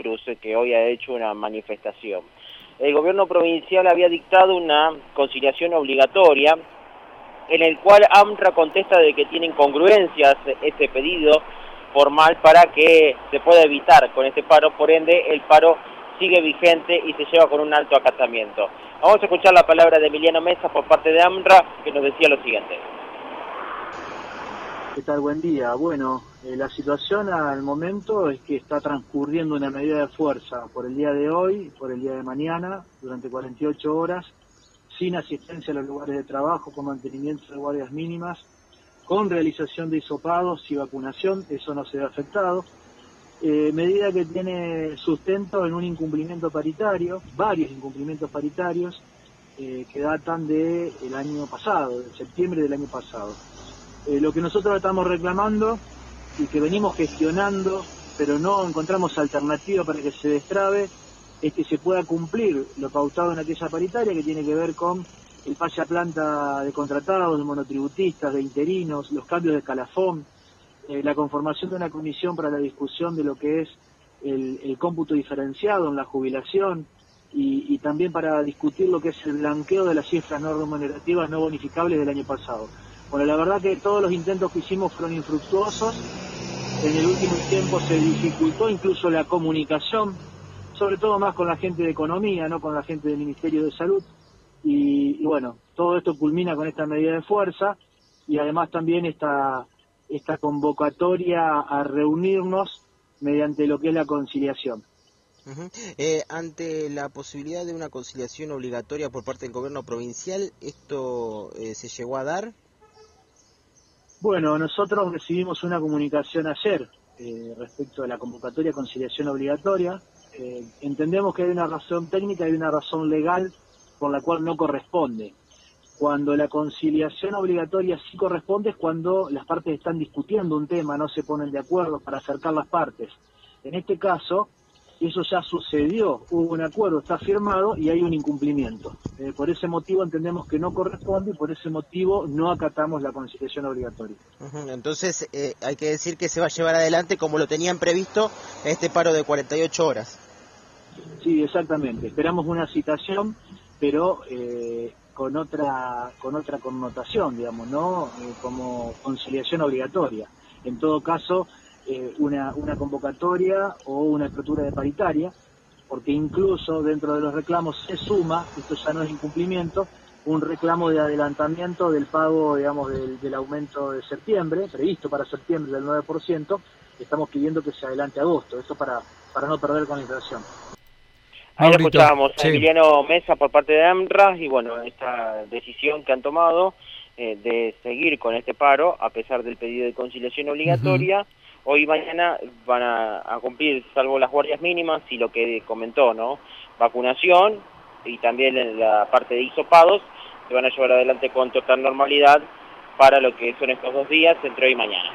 Cruz, que hoy ha hecho una manifestación. El gobierno provincial había dictado una conciliación obligatoria en el cual AMRA contesta de que tiene incongruencias ese pedido formal para que se pueda evitar con este paro, por ende el paro sigue vigente y se lleva con un alto acatamiento. Vamos a escuchar la palabra de Emiliano Mesa por parte de AMRA que nos decía lo siguiente. ¿Qué tal? Buen día. Bueno, eh, la situación al momento es que está transcurriendo una medida de fuerza por el día de hoy, por el día de mañana, durante 48 horas, sin asistencia a los lugares de trabajo, con mantenimiento de guardias mínimas, con realización de hisopados y vacunación, eso no se ve afectado. Eh, medida que tiene sustento en un incumplimiento paritario, varios incumplimientos paritarios eh, que datan del el año pasado, de septiembre del año pasado. Eh, lo que nosotros estamos reclamando y que venimos gestionando, pero no encontramos alternativa para que se destrabe, es que se pueda cumplir lo pautado en aquella paritaria que tiene que ver con el pase a planta de contratados, de monotributistas, de interinos, los cambios de escalafón, eh, la conformación de una comisión para la discusión de lo que es el, cómputo diferenciado en la jubilación y, también para discutir lo que es el blanqueo de las cifras no remunerativas no bonificables del año pasado. Bueno, la verdad que todos los intentos que hicimos fueron infructuosos. En el último tiempo se dificultó incluso la comunicación, sobre todo más con la gente de economía, no con la gente del Ministerio de Salud. Y, bueno, todo esto culmina con esta medida de fuerza y además también esta esta convocatoria a reunirnos mediante lo que es la conciliación. Eh, ante la posibilidad de una conciliación obligatoria por parte del gobierno provincial, ¿esto eh, se llegó a dar? Bueno, nosotros recibimos una comunicación ayer eh, respecto a la convocatoria conciliación obligatoria. entendemos que hay una razón técnica y una razón legal por la cual no corresponde. Cuando la conciliación obligatoria sí corresponde es cuando las partes están discutiendo un tema, no se ponen de acuerdo para acercar las partes. En este caso, eso ya sucedió, hubo un acuerdo, está firmado y hay un incumplimiento. Eh, por ese motivo entendemos que no corresponde y por ese motivo no acatamos la conciliación obligatoria. Entonces eh, hay que decir que se va a llevar adelante como lo tenían previsto este paro de 48 horas. Sí, exactamente. Esperamos una citación, pero eh, con otra con otra connotación, digamos, no eh, como conciliación obligatoria. En todo caso, eh, una, una convocatoria o una estructura de paritaria, porque incluso dentro de los reclamos se suma, esto ya no es incumplimiento, un reclamo de adelantamiento del pago, digamos, del, del aumento de septiembre, previsto para septiembre del 9%, estamos pidiendo que se adelante a agosto, esto para, para no perder con la inflación. Ahí escuchábamos a Emiliano Mesa por parte de AMRA y bueno, esta decisión que han tomado eh, de seguir con este paro a pesar del pedido de conciliación obligatoria. Hoy y mañana van a, cumplir, salvo las guardias mínimas y lo que comentó, ¿no? Vacunación y también la parte de hisopados se van a llevar adelante con total normalidad para lo que son estos dos días, entre hoy y mañana.